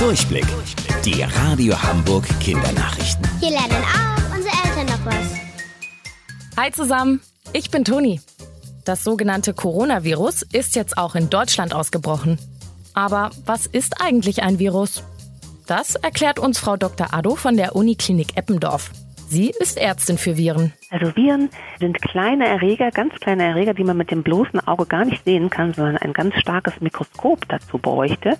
Durchblick. Die Radio Hamburg Kindernachrichten. Hier lernen auch unsere Eltern noch was. Hi zusammen, ich bin Toni. Das sogenannte Coronavirus ist jetzt auch in Deutschland ausgebrochen. Aber was ist eigentlich ein Virus? Das erklärt uns Frau Dr. Addo von der Uniklinik Eppendorf. Sie ist Ärztin für Viren. Also Viren sind kleine Erreger, ganz kleine Erreger, die man mit dem bloßen Auge gar nicht sehen kann, sondern ein ganz starkes Mikroskop dazu bräuchte.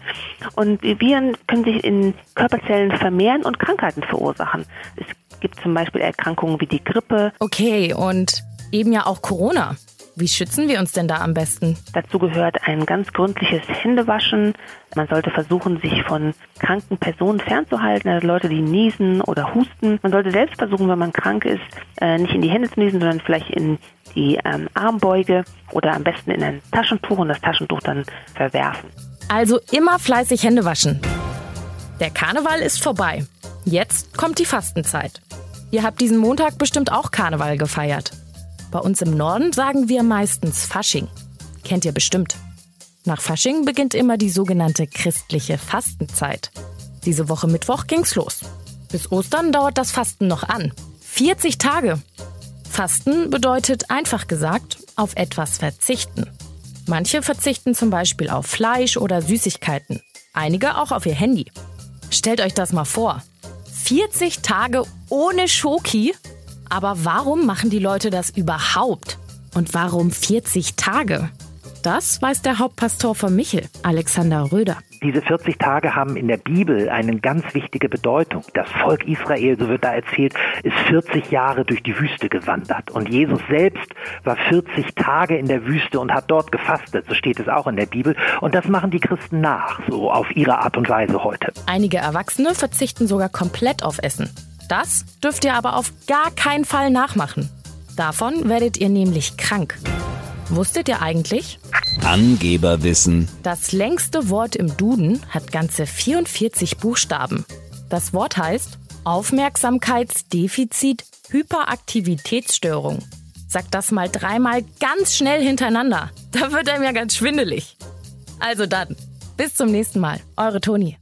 Und Viren können sich in Körperzellen vermehren und Krankheiten verursachen. Es gibt zum Beispiel Erkrankungen wie die Grippe. Okay, und eben ja auch Corona. Wie schützen wir uns denn da am besten? Dazu gehört ein ganz gründliches Händewaschen. Man sollte versuchen, sich von kranken Personen fernzuhalten, also Leute, die niesen oder husten. Man sollte selbst versuchen, wenn man krank ist, äh, nicht in die Hände zu niesen, sondern vielleicht in die ähm, Armbeuge oder am besten in ein Taschentuch und das Taschentuch dann verwerfen. Also immer fleißig Hände waschen. Der Karneval ist vorbei. Jetzt kommt die Fastenzeit. Ihr habt diesen Montag bestimmt auch Karneval gefeiert. Bei uns im Norden sagen wir meistens Fasching. Kennt ihr bestimmt. Nach Fasching beginnt immer die sogenannte christliche Fastenzeit. Diese Woche Mittwoch ging's los. Bis Ostern dauert das Fasten noch an. 40 Tage. Fasten bedeutet einfach gesagt, auf etwas verzichten. Manche verzichten zum Beispiel auf Fleisch oder Süßigkeiten. Einige auch auf ihr Handy. Stellt euch das mal vor. 40 Tage ohne Schoki aber warum machen die Leute das überhaupt? Und warum 40 Tage? Das weiß der Hauptpastor von Michel, Alexander Röder. Diese 40 Tage haben in der Bibel eine ganz wichtige Bedeutung. Das Volk Israel, so wird da erzählt, ist 40 Jahre durch die Wüste gewandert. Und Jesus selbst war 40 Tage in der Wüste und hat dort gefastet. So steht es auch in der Bibel. Und das machen die Christen nach, so auf ihre Art und Weise heute. Einige Erwachsene verzichten sogar komplett auf Essen. Das dürft ihr aber auf gar keinen Fall nachmachen. Davon werdet ihr nämlich krank. Wusstet ihr eigentlich? Angeberwissen. Das längste Wort im Duden hat ganze 44 Buchstaben. Das Wort heißt Aufmerksamkeitsdefizit Hyperaktivitätsstörung. Sagt das mal dreimal ganz schnell hintereinander. Da wird einem ja ganz schwindelig. Also dann, bis zum nächsten Mal. Eure Toni.